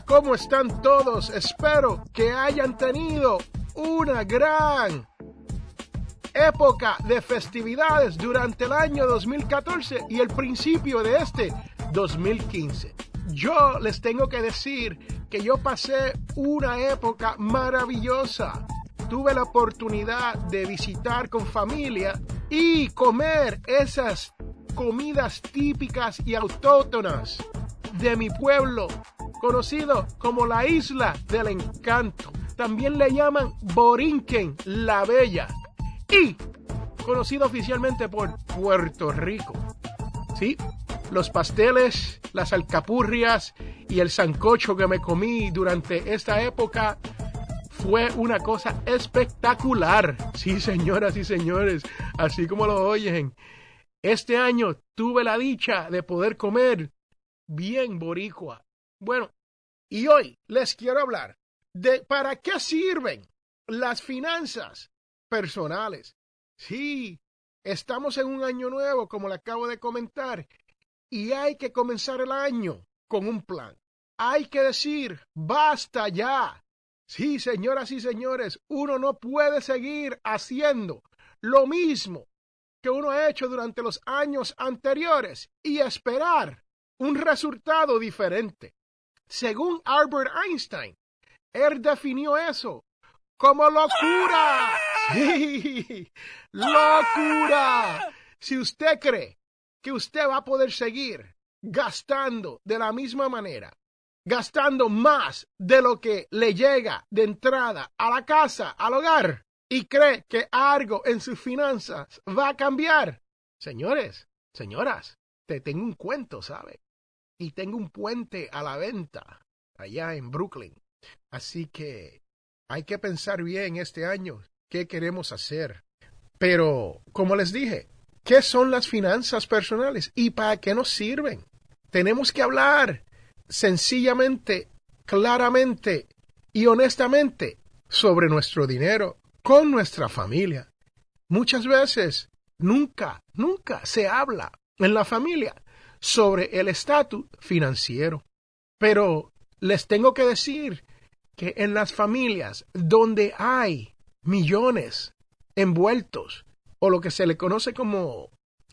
¿cómo están todos? Espero que hayan tenido una gran época de festividades durante el año 2014 y el principio de este 2015. Yo les tengo que decir que yo pasé una época maravillosa. Tuve la oportunidad de visitar con familia y comer esas comidas típicas y autóctonas de mi pueblo conocido como la isla del encanto. También le llaman Borinquen la Bella y conocido oficialmente por Puerto Rico. Sí, los pasteles, las alcapurrias y el sancocho que me comí durante esta época fue una cosa espectacular. Sí, señoras y señores, así como lo oyen. Este año tuve la dicha de poder comer bien boricua. Bueno, y hoy les quiero hablar de para qué sirven las finanzas personales. Sí, estamos en un año nuevo, como le acabo de comentar, y hay que comenzar el año con un plan. Hay que decir, basta ya. Sí, señoras y señores, uno no puede seguir haciendo lo mismo que uno ha hecho durante los años anteriores y esperar un resultado diferente. Según Albert Einstein, él definió eso como locura. Sí, locura. Si usted cree que usted va a poder seguir gastando de la misma manera, gastando más de lo que le llega de entrada a la casa, al hogar, y cree que algo en sus finanzas va a cambiar, señores, señoras, te tengo un cuento, ¿sabe? Y tengo un puente a la venta allá en Brooklyn. Así que hay que pensar bien este año qué queremos hacer. Pero, como les dije, ¿qué son las finanzas personales y para qué nos sirven? Tenemos que hablar sencillamente, claramente y honestamente sobre nuestro dinero con nuestra familia. Muchas veces, nunca, nunca se habla en la familia sobre el estatus financiero. Pero les tengo que decir que en las familias donde hay millones envueltos o lo que se le conoce como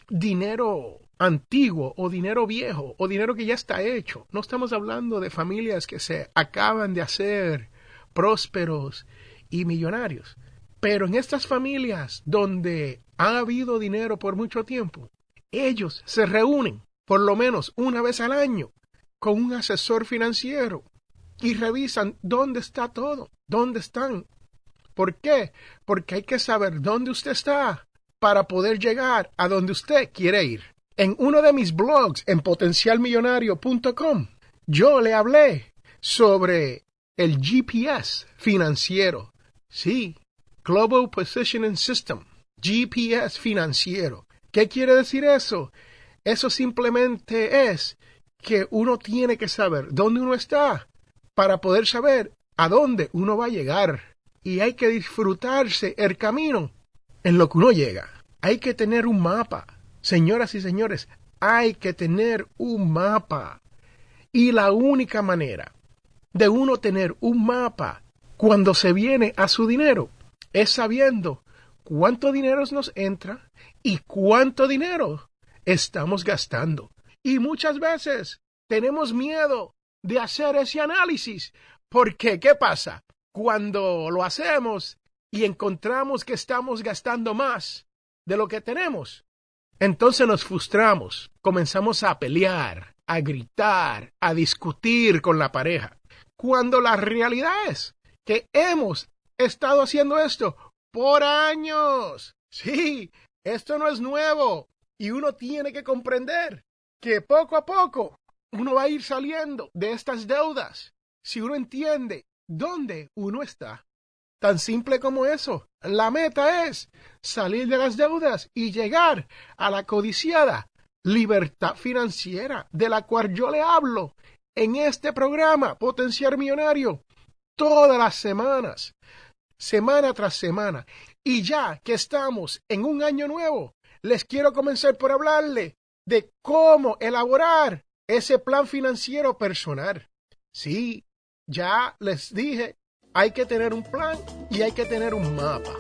dinero antiguo o dinero viejo o dinero que ya está hecho. No estamos hablando de familias que se acaban de hacer prósperos y millonarios. Pero en estas familias donde ha habido dinero por mucho tiempo, ellos se reúnen por lo menos una vez al año con un asesor financiero y revisan dónde está todo, dónde están. ¿Por qué? Porque hay que saber dónde usted está para poder llegar a donde usted quiere ir. En uno de mis blogs en potencialmillonario.com yo le hablé sobre el GPS financiero. Sí, Global Positioning System, GPS financiero. ¿Qué quiere decir eso? Eso simplemente es que uno tiene que saber dónde uno está para poder saber a dónde uno va a llegar. Y hay que disfrutarse el camino en lo que uno llega. Hay que tener un mapa. Señoras y señores, hay que tener un mapa. Y la única manera de uno tener un mapa cuando se viene a su dinero es sabiendo cuánto dinero nos entra y cuánto dinero estamos gastando. Y muchas veces tenemos miedo de hacer ese análisis. Porque, ¿qué pasa? Cuando lo hacemos y encontramos que estamos gastando más de lo que tenemos, entonces nos frustramos, comenzamos a pelear, a gritar, a discutir con la pareja. Cuando la realidad es que hemos estado haciendo esto por años. Sí, esto no es nuevo y uno tiene que comprender que poco a poco uno va a ir saliendo de estas deudas si uno entiende dónde uno está. Tan simple como eso. La meta es salir de las deudas y llegar a la codiciada libertad financiera de la cual yo le hablo en este programa Potenciar Millonario todas las semanas, semana tras semana. Y ya que estamos en un año nuevo, les quiero comenzar por hablarle de cómo elaborar ese plan financiero personal. Sí, ya les dije, hay que tener un plan y hay que tener un mapa.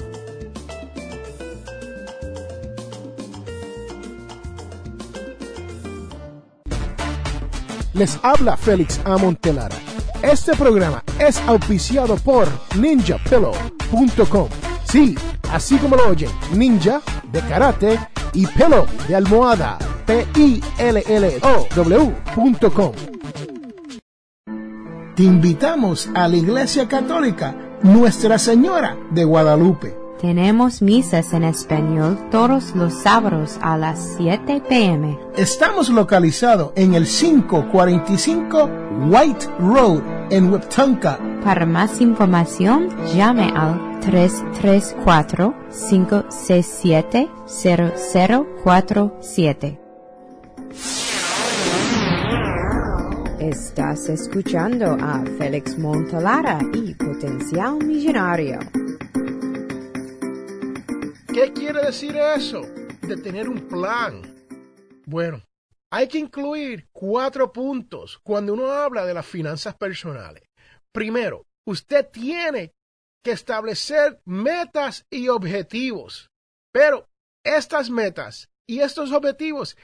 Les habla Félix Amontelara. Este programa es auspiciado por ninjapillow.com. Sí, así como lo oyen, ninja de karate y pillow de almohada. P-I-L-L-O-W.com. Te invitamos a la Iglesia Católica Nuestra Señora de Guadalupe. Tenemos misas en español todos los sábados a las 7 pm. Estamos localizados en el 545 White Road en Wiptonka. Para más información, llame al 334-567-0047. Estás escuchando a Félix Montalara y Potencial Millonario. ¿Qué quiere decir eso de tener un plan? Bueno, hay que incluir cuatro puntos cuando uno habla de las finanzas personales. Primero, usted tiene que establecer metas y objetivos, pero estas metas y estos objetivos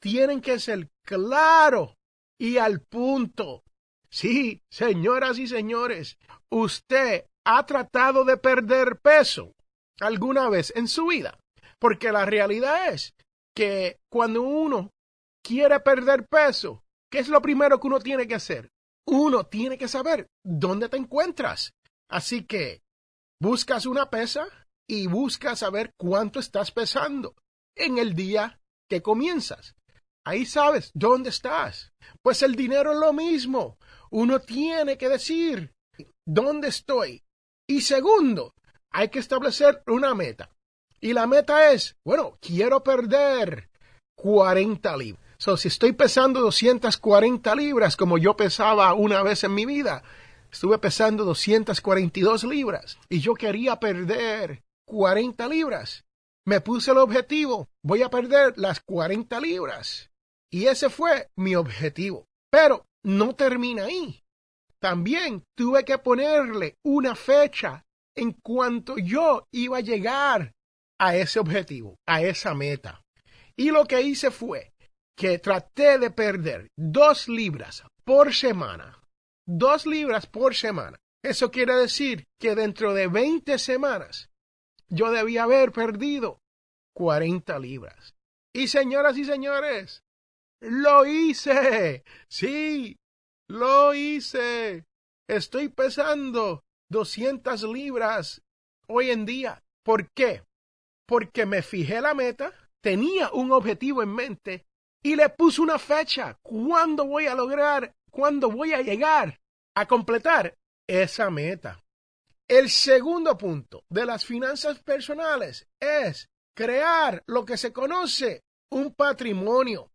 tienen que ser claros y al punto. Sí, señoras y señores, usted ha tratado de perder peso alguna vez en su vida, porque la realidad es que cuando uno quiere perder peso, ¿qué es lo primero que uno tiene que hacer? Uno tiene que saber dónde te encuentras. Así que buscas una pesa y buscas saber cuánto estás pesando en el día que comienzas. Ahí sabes dónde estás. Pues el dinero es lo mismo. Uno tiene que decir dónde estoy. Y segundo, hay que establecer una meta. Y la meta es, bueno, quiero perder 40 libras. So, si estoy pesando 240 libras como yo pesaba una vez en mi vida, estuve pesando 242 libras y yo quería perder 40 libras. Me puse el objetivo, voy a perder las 40 libras. Y ese fue mi objetivo. Pero no termina ahí. También tuve que ponerle una fecha en cuanto yo iba a llegar a ese objetivo, a esa meta. Y lo que hice fue que traté de perder dos libras por semana. Dos libras por semana. Eso quiere decir que dentro de 20 semanas yo debía haber perdido 40 libras. Y señoras y señores, lo hice. Sí, lo hice. Estoy pesando 200 libras hoy en día. ¿Por qué? Porque me fijé la meta, tenía un objetivo en mente y le puse una fecha. ¿Cuándo voy a lograr? ¿Cuándo voy a llegar a completar esa meta? El segundo punto de las finanzas personales es crear lo que se conoce un patrimonio.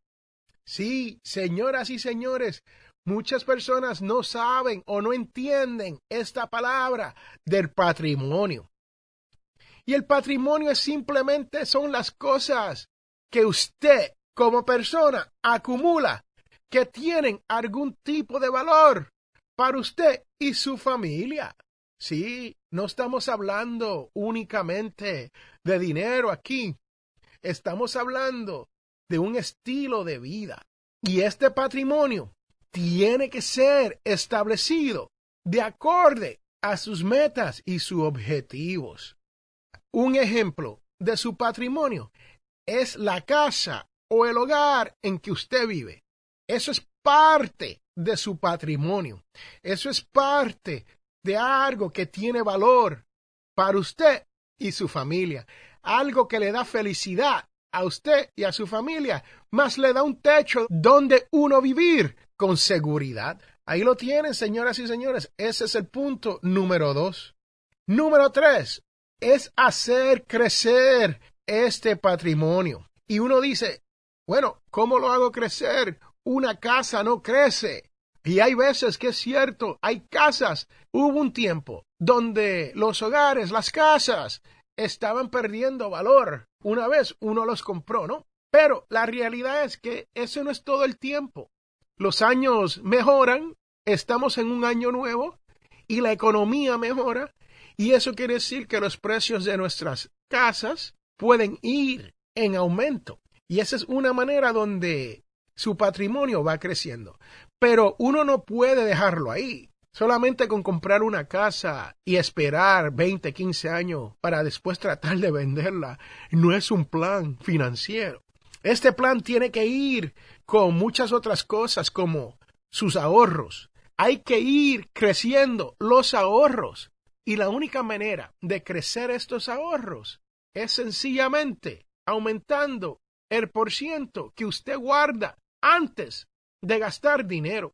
Sí, señoras y señores, muchas personas no saben o no entienden esta palabra del patrimonio. Y el patrimonio es simplemente son las cosas que usted como persona acumula que tienen algún tipo de valor para usted y su familia. Sí, no estamos hablando únicamente de dinero aquí. Estamos hablando de un estilo de vida. Y este patrimonio tiene que ser establecido de acorde a sus metas y sus objetivos. Un ejemplo de su patrimonio es la casa o el hogar en que usted vive. Eso es parte de su patrimonio. Eso es parte de algo que tiene valor para usted y su familia. Algo que le da felicidad a usted y a su familia, más le da un techo donde uno vivir con seguridad. Ahí lo tienen, señoras y señores. Ese es el punto número dos. Número tres es hacer crecer este patrimonio. Y uno dice, bueno, ¿cómo lo hago crecer? Una casa no crece. Y hay veces que es cierto, hay casas. Hubo un tiempo donde los hogares, las casas, estaban perdiendo valor. Una vez uno los compró, ¿no? Pero la realidad es que eso no es todo el tiempo. Los años mejoran, estamos en un año nuevo y la economía mejora y eso quiere decir que los precios de nuestras casas pueden ir en aumento. Y esa es una manera donde su patrimonio va creciendo. Pero uno no puede dejarlo ahí. Solamente con comprar una casa y esperar 20, 15 años para después tratar de venderla no es un plan financiero. Este plan tiene que ir con muchas otras cosas como sus ahorros. Hay que ir creciendo los ahorros. Y la única manera de crecer estos ahorros es sencillamente aumentando el por ciento que usted guarda antes de gastar dinero.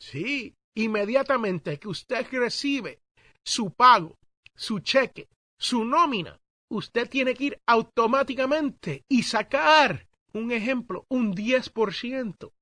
Sí, inmediatamente que usted recibe su pago, su cheque, su nómina, usted tiene que ir automáticamente y sacar un ejemplo, un 10%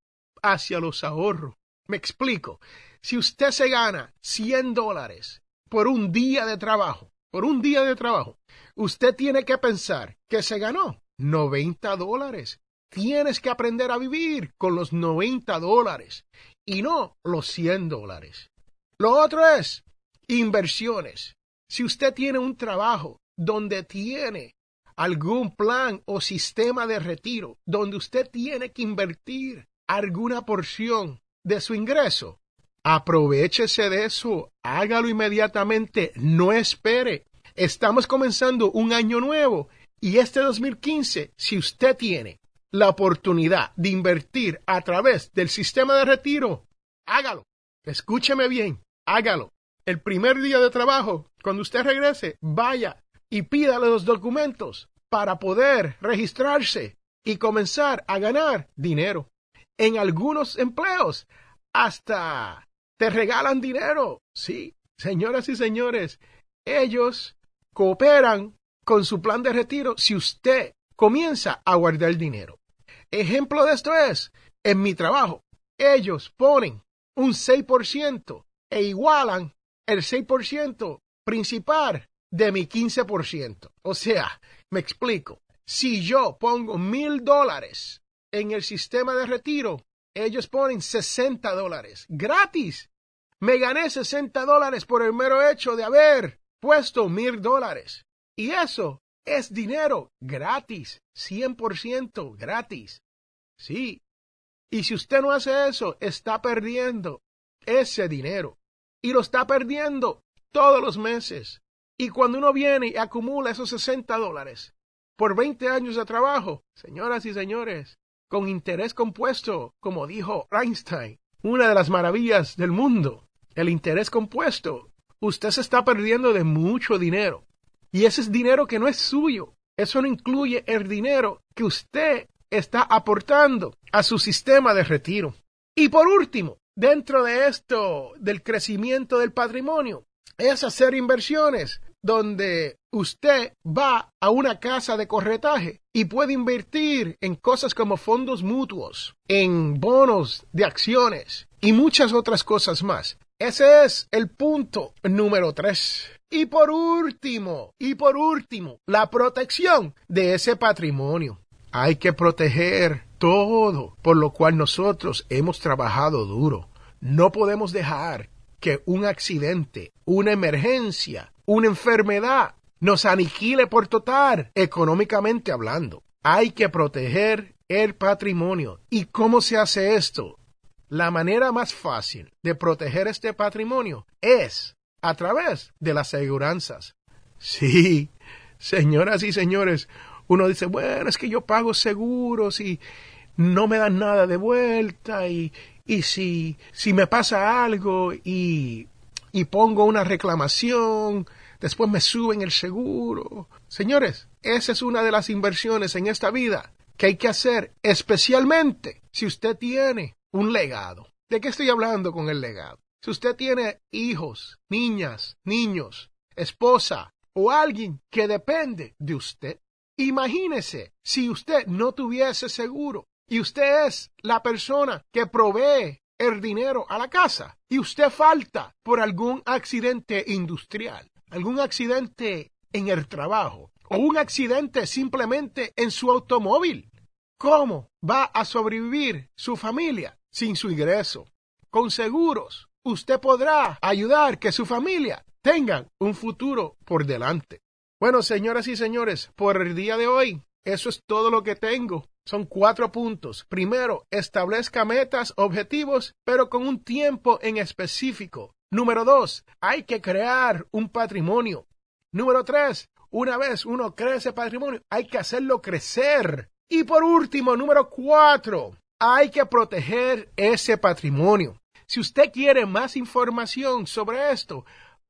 hacia los ahorros. Me explico. Si usted se gana 100 dólares por un día de trabajo, por un día de trabajo, usted tiene que pensar que se ganó 90 dólares. Tienes que aprender a vivir con los 90 dólares y no los 100 dólares. Lo otro es inversiones. Si usted tiene un trabajo donde tiene algún plan o sistema de retiro, donde usted tiene que invertir alguna porción de su ingreso, Aprovechese de eso, hágalo inmediatamente, no espere. Estamos comenzando un año nuevo y este 2015, si usted tiene la oportunidad de invertir a través del sistema de retiro, hágalo. Escúcheme bien, hágalo. El primer día de trabajo, cuando usted regrese, vaya y pídale los documentos para poder registrarse y comenzar a ganar dinero. En algunos empleos, hasta te regalan dinero. Sí, señoras y señores, ellos cooperan con su plan de retiro si usted comienza a guardar dinero. Ejemplo de esto es, en mi trabajo, ellos ponen un 6% e igualan el 6% principal de mi 15%. O sea, me explico. Si yo pongo mil dólares en el sistema de retiro, ellos ponen 60 dólares gratis. Me gané 60 dólares por el mero hecho de haber puesto mil dólares. Y eso es dinero gratis, 100% gratis. Sí. Y si usted no hace eso, está perdiendo ese dinero. Y lo está perdiendo todos los meses. Y cuando uno viene y acumula esos 60 dólares por 20 años de trabajo, señoras y señores, con interés compuesto, como dijo Einstein, una de las maravillas del mundo, el interés compuesto, usted se está perdiendo de mucho dinero. Y ese es dinero que no es suyo. Eso no incluye el dinero que usted está aportando a su sistema de retiro. Y por último, dentro de esto del crecimiento del patrimonio, es hacer inversiones donde usted va a una casa de corretaje y puede invertir en cosas como fondos mutuos, en bonos de acciones y muchas otras cosas más. Ese es el punto número tres. Y por último, y por último, la protección de ese patrimonio. Hay que proteger todo por lo cual nosotros hemos trabajado duro. No podemos dejar que un accidente, una emergencia, una enfermedad nos aniquile por total, económicamente hablando. Hay que proteger el patrimonio. ¿Y cómo se hace esto? La manera más fácil de proteger este patrimonio es a través de las aseguranzas. Sí, señoras y señores, uno dice, bueno, es que yo pago seguros y no me dan nada de vuelta y, y si, si me pasa algo y, y pongo una reclamación, después me suben el seguro. Señores, esa es una de las inversiones en esta vida que hay que hacer, especialmente si usted tiene un legado. ¿De qué estoy hablando con el legado? Si usted tiene hijos, niñas, niños, esposa o alguien que depende de usted, imagínese si usted no tuviese seguro y usted es la persona que provee el dinero a la casa y usted falta por algún accidente industrial, algún accidente en el trabajo o un accidente simplemente en su automóvil. ¿Cómo va a sobrevivir su familia sin su ingreso? Con seguros, usted podrá ayudar que su familia tenga un futuro por delante. Bueno, señoras y señores, por el día de hoy, eso es todo lo que tengo. Son cuatro puntos. Primero, establezca metas, objetivos, pero con un tiempo en específico. Número dos, hay que crear un patrimonio. Número tres, una vez uno cree ese patrimonio, hay que hacerlo crecer. Y por último, número cuatro, hay que proteger ese patrimonio. Si usted quiere más información sobre esto,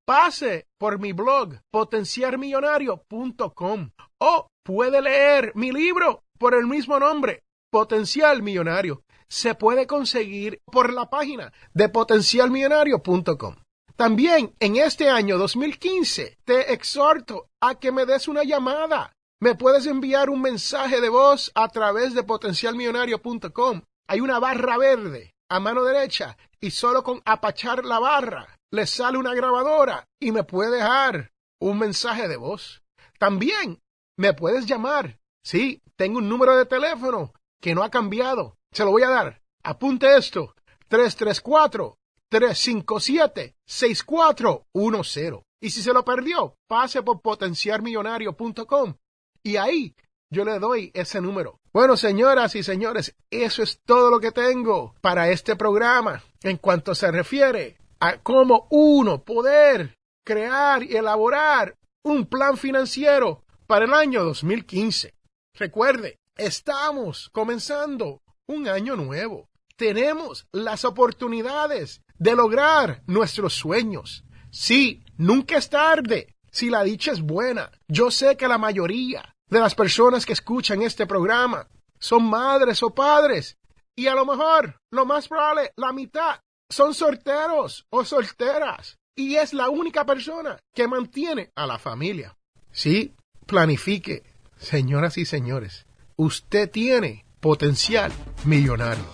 pase por mi blog potenciarmillonario.com o puede leer mi libro por el mismo nombre, Potencial Millonario. Se puede conseguir por la página de potencialmillonario.com. También en este año 2015 te exhorto a que me des una llamada. Me puedes enviar un mensaje de voz a través de potencialmillonario.com. Hay una barra verde a mano derecha y solo con apachar la barra le sale una grabadora y me puede dejar un mensaje de voz. También me puedes llamar. Sí, tengo un número de teléfono que no ha cambiado. Se lo voy a dar. Apunte esto. 334-357-6410. Y si se lo perdió, pase por potenciarmillonario.com y ahí yo le doy ese número. Bueno, señoras y señores, eso es todo lo que tengo para este programa en cuanto se refiere a cómo uno poder crear y elaborar un plan financiero para el año 2015. Recuerde, estamos comenzando un año nuevo. Tenemos las oportunidades de lograr nuestros sueños. Sí, nunca es tarde. Si la dicha es buena, yo sé que la mayoría de las personas que escuchan este programa son madres o padres y a lo mejor, lo más probable, la mitad son solteros o solteras y es la única persona que mantiene a la familia. Sí, planifique Señoras y señores, usted tiene potencial millonario.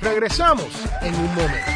Regresamos en un momento.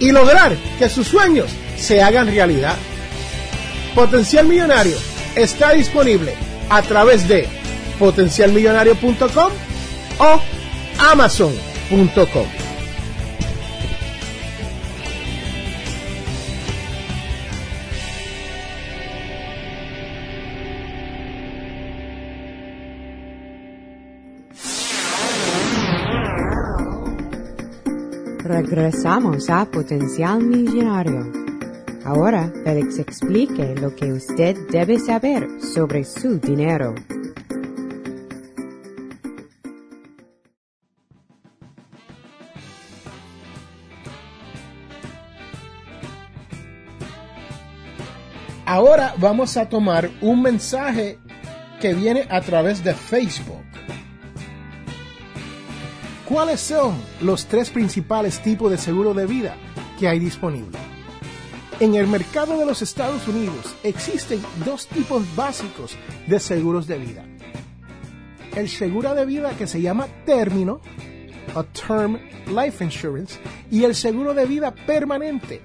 y lograr que sus sueños se hagan realidad. Potencial Millonario está disponible a través de potencialmillonario.com o amazon.com. Regresamos a Potencial Millonario. Ahora, Félix explique lo que usted debe saber sobre su dinero. Ahora vamos a tomar un mensaje que viene a través de Facebook. ¿Cuáles son los tres principales tipos de seguro de vida que hay disponible? En el mercado de los Estados Unidos existen dos tipos básicos de seguros de vida. El seguro de vida que se llama término, a term life insurance, y el seguro de vida permanente,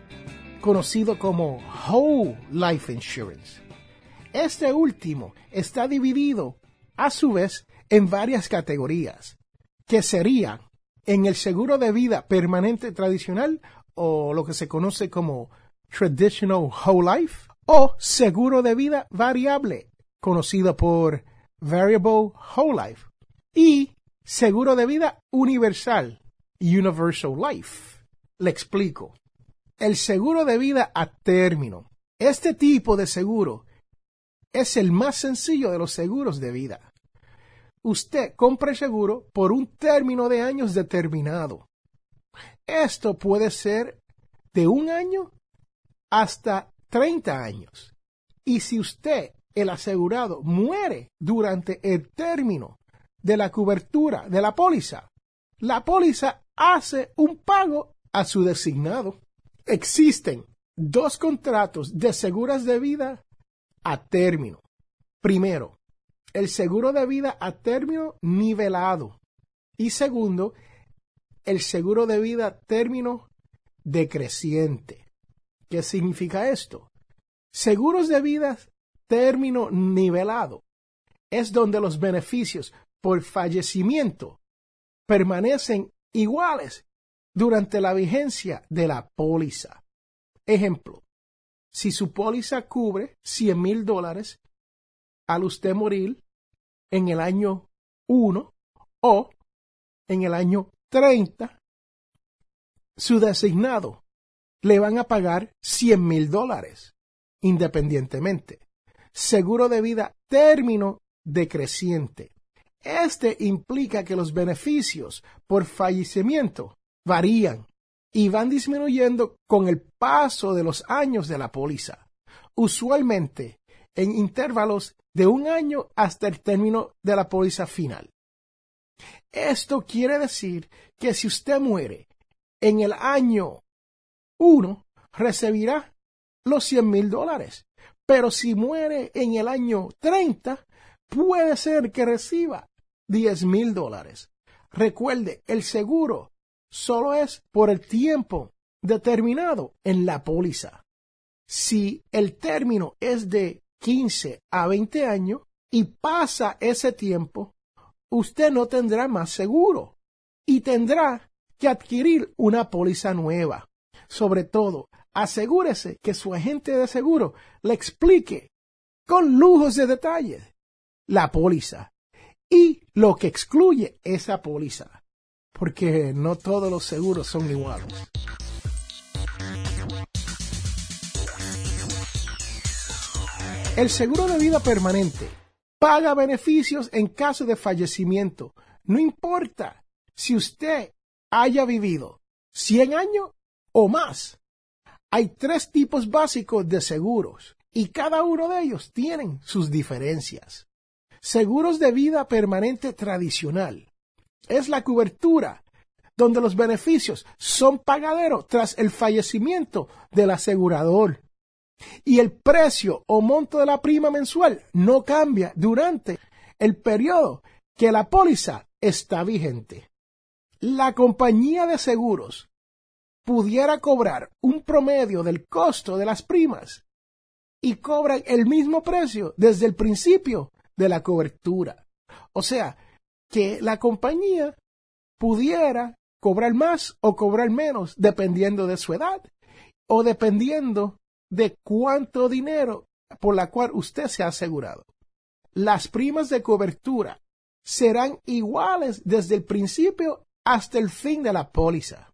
conocido como whole life insurance. Este último está dividido, a su vez, en varias categorías, que serían en el seguro de vida permanente tradicional o lo que se conoce como Traditional Whole Life o seguro de vida variable, conocido por Variable Whole Life, y seguro de vida universal, Universal Life. Le explico. El seguro de vida a término. Este tipo de seguro es el más sencillo de los seguros de vida. Usted compra el seguro por un término de años determinado. Esto puede ser de un año hasta 30 años. Y si usted, el asegurado, muere durante el término de la cobertura de la póliza, la póliza hace un pago a su designado. Existen dos contratos de seguros de vida a término. Primero, el seguro de vida a término nivelado. Y segundo, el seguro de vida a término decreciente. ¿Qué significa esto? Seguros de vida término nivelado es donde los beneficios por fallecimiento permanecen iguales durante la vigencia de la póliza. Ejemplo, si su póliza cubre 100 mil dólares al usted morir en el año 1 o en el año 30, su designado le van a pagar 100 mil dólares independientemente. Seguro de vida término decreciente. Este implica que los beneficios por fallecimiento varían y van disminuyendo con el paso de los años de la póliza, usualmente en intervalos de un año hasta el término de la póliza final. Esto quiere decir que si usted muere en el año 1, recibirá los 100 mil dólares. Pero si muere en el año 30, puede ser que reciba 10 mil dólares. Recuerde, el seguro solo es por el tiempo determinado en la póliza. Si el término es de 15 a 20 años y pasa ese tiempo, usted no tendrá más seguro y tendrá que adquirir una póliza nueva. Sobre todo, asegúrese que su agente de seguro le explique con lujos de detalle la póliza y lo que excluye esa póliza, porque no todos los seguros son iguales. El seguro de vida permanente paga beneficios en caso de fallecimiento. No importa si usted haya vivido 100 años o más. Hay tres tipos básicos de seguros y cada uno de ellos tienen sus diferencias. Seguros de vida permanente tradicional es la cobertura donde los beneficios son pagaderos tras el fallecimiento del asegurador y el precio o monto de la prima mensual no cambia durante el periodo que la póliza está vigente. La compañía de seguros pudiera cobrar un promedio del costo de las primas y cobran el mismo precio desde el principio de la cobertura. O sea, que la compañía pudiera cobrar más o cobrar menos dependiendo de su edad o dependiendo de cuánto dinero por la cual usted se ha asegurado. Las primas de cobertura serán iguales desde el principio hasta el fin de la póliza.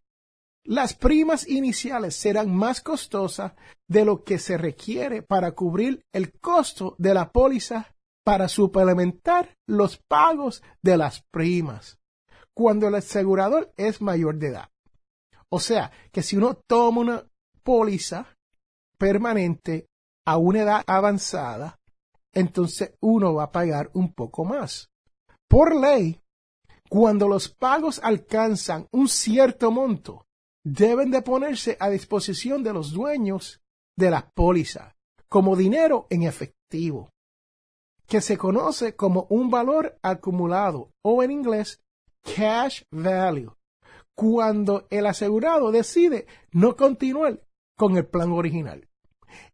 Las primas iniciales serán más costosas de lo que se requiere para cubrir el costo de la póliza para suplementar los pagos de las primas cuando el asegurador es mayor de edad. O sea, que si uno toma una póliza permanente a una edad avanzada, entonces uno va a pagar un poco más. Por ley, cuando los pagos alcanzan un cierto monto, deben de ponerse a disposición de los dueños de la póliza como dinero en efectivo, que se conoce como un valor acumulado o en inglés cash value, cuando el asegurado decide no continuar con el plan original.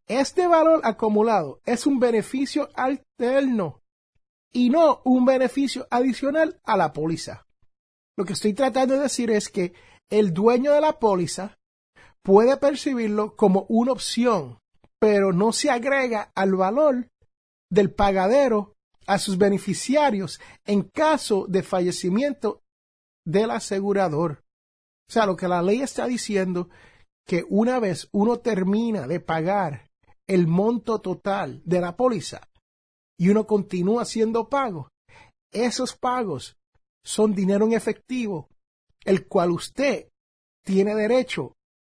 Este valor acumulado es un beneficio alterno y no un beneficio adicional a la póliza. Lo que estoy tratando de decir es que el dueño de la póliza puede percibirlo como una opción, pero no se agrega al valor del pagadero a sus beneficiarios en caso de fallecimiento del asegurador. O sea, lo que la ley está diciendo que una vez uno termina de pagar el monto total de la póliza y uno continúa haciendo pago, esos pagos son dinero en efectivo, el cual usted tiene derecho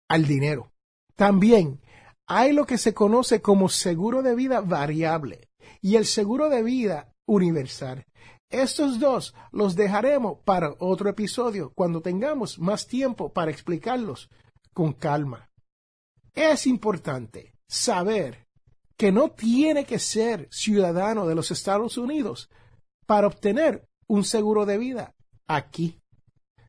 al dinero. También hay lo que se conoce como seguro de vida variable y el seguro de vida universal. Estos dos los dejaremos para otro episodio cuando tengamos más tiempo para explicarlos con calma. Es importante saber que no tiene que ser ciudadano de los Estados Unidos para obtener un seguro de vida aquí.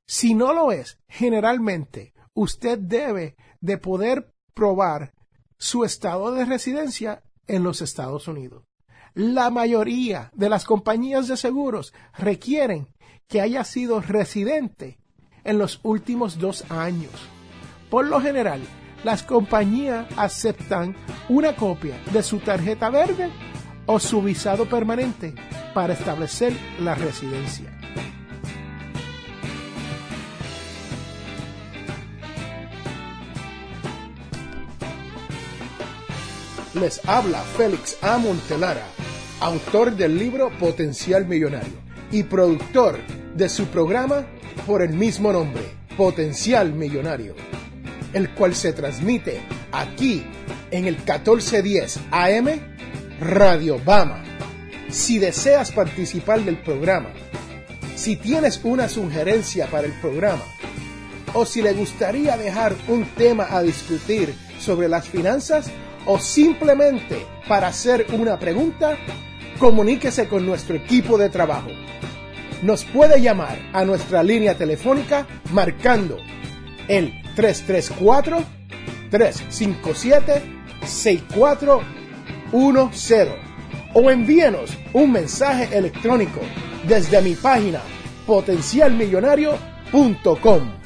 Si no lo es, generalmente usted debe de poder probar su estado de residencia en los Estados Unidos. La mayoría de las compañías de seguros requieren que haya sido residente en los últimos dos años. Por lo general, las compañías aceptan una copia de su tarjeta verde o su visado permanente para establecer la residencia. Les habla Félix A. Montelara autor del libro Potencial Millonario y productor de su programa por el mismo nombre, Potencial Millonario, el cual se transmite aquí en el 1410 AM Radio Bama. Si deseas participar del programa, si tienes una sugerencia para el programa, o si le gustaría dejar un tema a discutir sobre las finanzas, o simplemente para hacer una pregunta, comuníquese con nuestro equipo de trabajo. Nos puede llamar a nuestra línea telefónica marcando el 334-357-6410 o envíenos un mensaje electrónico desde mi página potencialmillonario.com.